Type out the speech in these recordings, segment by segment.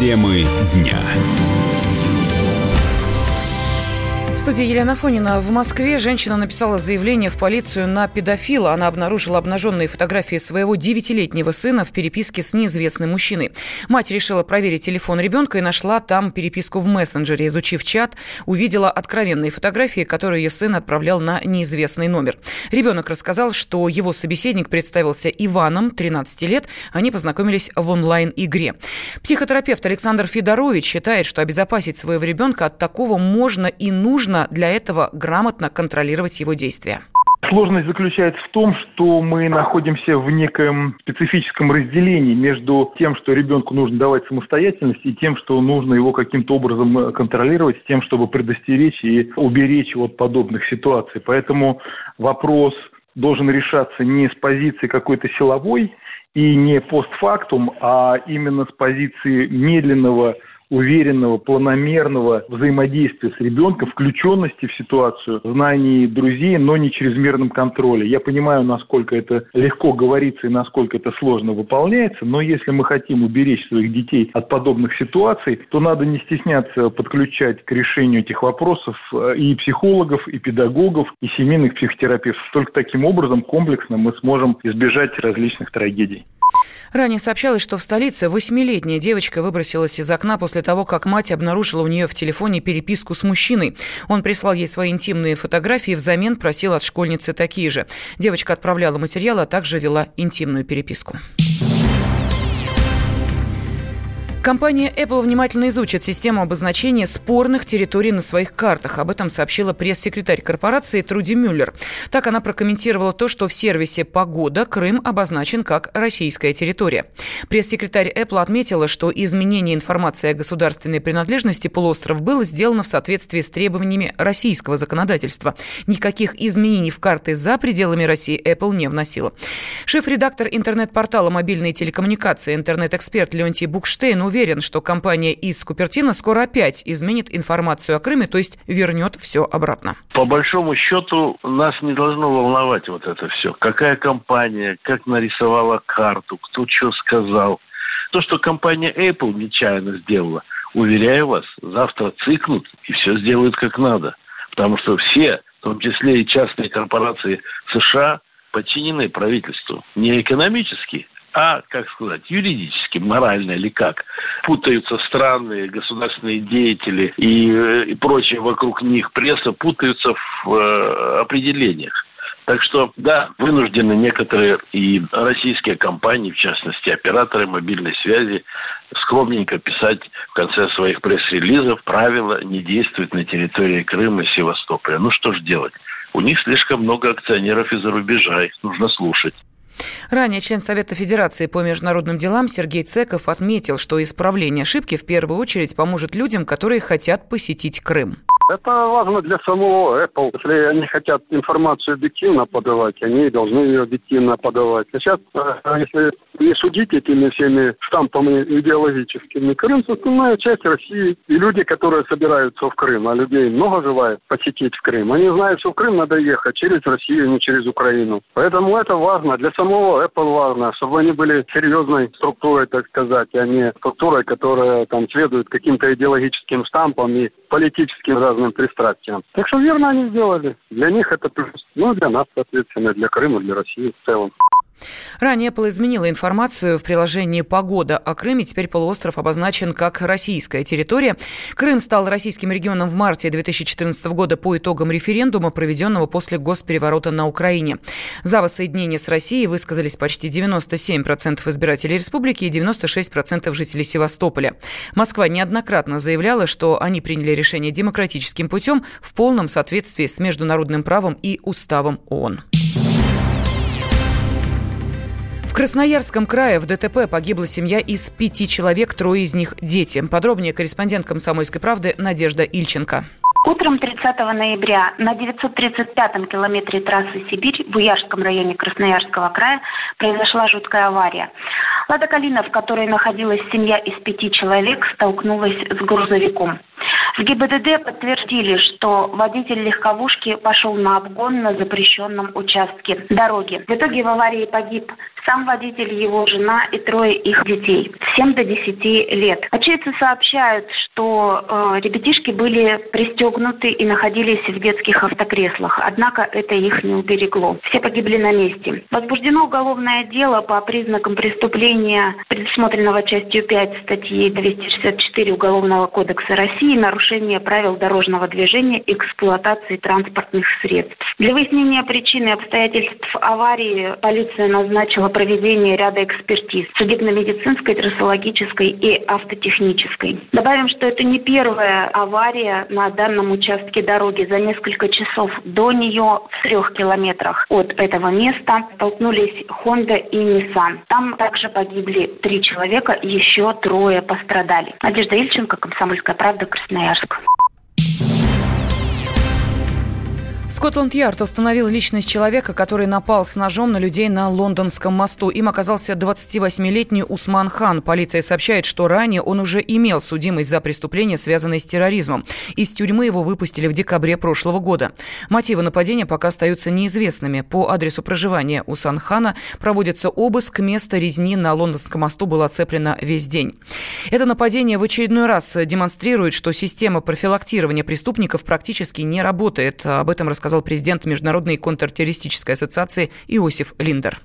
Темы дня студии Елена Фонина. В Москве женщина написала заявление в полицию на педофила. Она обнаружила обнаженные фотографии своего девятилетнего сына в переписке с неизвестным мужчиной. Мать решила проверить телефон ребенка и нашла там переписку в мессенджере. Изучив чат, увидела откровенные фотографии, которые ее сын отправлял на неизвестный номер. Ребенок рассказал, что его собеседник представился Иваном, 13 лет. Они познакомились в онлайн-игре. Психотерапевт Александр Федорович считает, что обезопасить своего ребенка от такого можно и нужно нужно для этого грамотно контролировать его действия? Сложность заключается в том, что мы находимся в некоем специфическом разделении между тем, что ребенку нужно давать самостоятельность, и тем, что нужно его каким-то образом контролировать, с тем, чтобы предостеречь и уберечь от подобных ситуаций. Поэтому вопрос должен решаться не с позиции какой-то силовой и не постфактум, а именно с позиции медленного уверенного, планомерного взаимодействия с ребенком, включенности в ситуацию, знаний друзей, но не чрезмерном контроле. Я понимаю, насколько это легко говорится и насколько это сложно выполняется, но если мы хотим уберечь своих детей от подобных ситуаций, то надо не стесняться подключать к решению этих вопросов э, и психологов, и педагогов, и семейных психотерапевтов. Только таким образом комплексно мы сможем избежать различных трагедий. Ранее сообщалось, что в столице восьмилетняя девочка выбросилась из окна после того, как мать обнаружила у нее в телефоне переписку с мужчиной. Он прислал ей свои интимные фотографии, взамен просил от школьницы такие же. Девочка отправляла материал, а также вела интимную переписку. Компания Apple внимательно изучит систему обозначения спорных территорий на своих картах. Об этом сообщила пресс-секретарь корпорации Труди Мюллер. Так она прокомментировала то, что в сервисе «Погода» Крым обозначен как российская территория. Пресс-секретарь Apple отметила, что изменение информации о государственной принадлежности полуостров было сделано в соответствии с требованиями российского законодательства. Никаких изменений в карты за пределами России Apple не вносила. Шеф-редактор интернет-портала мобильные телекоммуникации, интернет-эксперт Леонтий Букштейн уверен, что компания из Купертино скоро опять изменит информацию о Крыме, то есть вернет все обратно. По большому счету нас не должно волновать вот это все. Какая компания, как нарисовала карту, кто что сказал. То, что компания Apple нечаянно сделала, уверяю вас, завтра цикнут и все сделают как надо. Потому что все, в том числе и частные корпорации США, подчинены правительству. Не экономически, а, как сказать, юридически, морально или как. Путаются странные государственные деятели и, э, и прочее вокруг них, пресса путаются в э, определениях. Так что, да, вынуждены некоторые и российские компании, в частности, операторы мобильной связи, скромненько писать в конце своих пресс-релизов правила не действуют на территории Крыма и Севастополя. Ну что ж делать? У них слишком много акционеров из-за рубежа, их нужно слушать. Ранее член Совета Федерации по международным делам Сергей Цеков отметил, что исправление ошибки в первую очередь поможет людям, которые хотят посетить Крым. Это важно для самого Apple. Если они хотят информацию объективно подавать, они должны ее объективно подавать. А сейчас, э, если не судить этими всеми штампами идеологическими, Крым – основная часть России. И люди, которые собираются в Крым, а людей много желает посетить в Крым, они знают, что в Крым надо ехать через Россию, не через Украину. Поэтому это важно. Для самого Apple важно, чтобы они были серьезной структурой, так сказать, а не структурой, которая там следует каким-то идеологическим штампам и политическим разным пристрастиям. Так что верно они сделали. Для них это плюс. Ну, для нас, соответственно, для Крыма, для России в целом. Ранее Apple изменила информацию в приложении «Погода» о Крыме. Теперь полуостров обозначен как российская территория. Крым стал российским регионом в марте 2014 года по итогам референдума, проведенного после госпереворота на Украине. За воссоединение с Россией высказались почти 97% избирателей республики и 96% жителей Севастополя. Москва неоднократно заявляла, что они приняли решение демократическим путем в полном соответствии с международным правом и уставом ООН. Красноярском крае в ДТП погибла семья из пяти человек, трое из них дети. Подробнее корреспондент «Комсомольской правды» Надежда Ильченко. Утром 30 ноября на 935-м километре трассы Сибирь в Уяжском районе Красноярского края произошла жуткая авария. Лада Калина, в которой находилась семья из пяти человек, столкнулась с грузовиком. В ГИБДД подтвердили, что водитель легковушки пошел на обгон на запрещенном участке дороги. В итоге в аварии погиб Сам водитель, его жена и трое их детей. Всем до 10 лет. Очевидцы сообщают, что э, ребятишки были пристегнуты и находились в детских автокреслах. Однако это их не уберегло. Все погибли на месте. Возбуждено уголовное дело по признакам преступления, предусмотренного частью 5 статьи 264 Уголовного кодекса России «Нарушение правил дорожного движения и эксплуатации транспортных средств». Для выяснения причины и обстоятельств аварии полиция назначила проведение ряда экспертиз судебно-медицинской, трассологической и автотехнической. Добавим, что это не первая авария на данном участке дороги. За несколько часов до нее в трех километрах от этого места столкнулись Honda и Nissan. Там также погибли три человека, еще трое пострадали. Надежда Ильченко, Комсомольская правда, Красноярск. Красноярск. Скотланд-Ярд установил личность человека, который напал с ножом на людей на Лондонском мосту. Им оказался 28-летний Усман Хан. Полиция сообщает, что ранее он уже имел судимость за преступление, связанное с терроризмом. Из тюрьмы его выпустили в декабре прошлого года. Мотивы нападения пока остаются неизвестными. По адресу проживания Усан Хана проводится обыск. Место резни на Лондонском мосту было оцеплено весь день. Это нападение в очередной раз демонстрирует, что система профилактирования преступников практически не работает. Об этом рассказал рассказал президент Международной контртеррористической ассоциации Иосиф Линдер.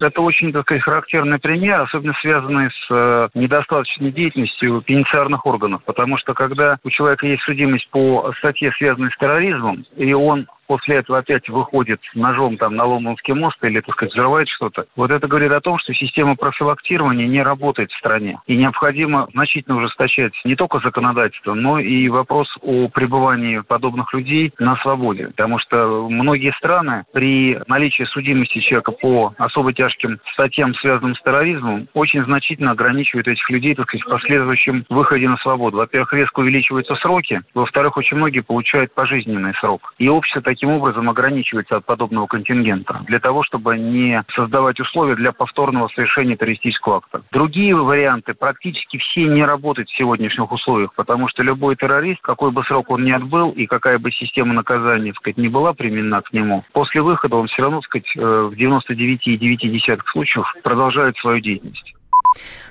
Это очень, так сказать, характерный пример, особенно связанный с э, недостаточной деятельностью пенитенциарных органов. Потому что когда у человека есть судимость по статье, связанной с терроризмом, и он после этого опять выходит ножом там на Лондонский мост или, так сказать, взрывает что-то, вот это говорит о том, что система профилактирования не работает в стране. И необходимо значительно ужесточать не только законодательство, но и вопрос о пребывании подобных людей на свободе. Потому что многие страны при наличии судимости человека по особо тяжким статьям, связанным с терроризмом, очень значительно ограничивают этих людей, так сказать, в последующем выходе на свободу. Во-первых, резко увеличиваются сроки, во-вторых, очень многие получают пожизненный срок. И общество такие таким образом ограничивается от подобного контингента, для того, чтобы не создавать условия для повторного совершения террористического акта. Другие варианты практически все не работают в сегодняшних условиях, потому что любой террорист, какой бы срок он ни отбыл и какая бы система наказания, так сказать, не была применена к нему, после выхода он все равно, так сказать, э, в 99,9 случаев продолжает свою деятельность.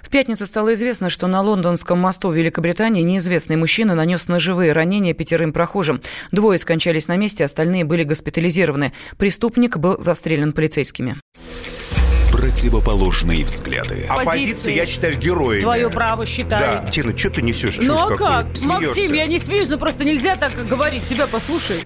В пятницу стало известно, что на Лондонском мосту в Великобритании неизвестный мужчина нанес ножевые ранения пятерым прохожим. Двое скончались на месте, остальные были госпитализированы. Преступник был застрелен полицейскими противоположные взгляды. Оппозиция, я считаю, героями. Твое право считаю. Да. Тина, что ты несешь? Ну а как? Смеешься? Максим, я не смеюсь, но просто нельзя так говорить. Себя послушай.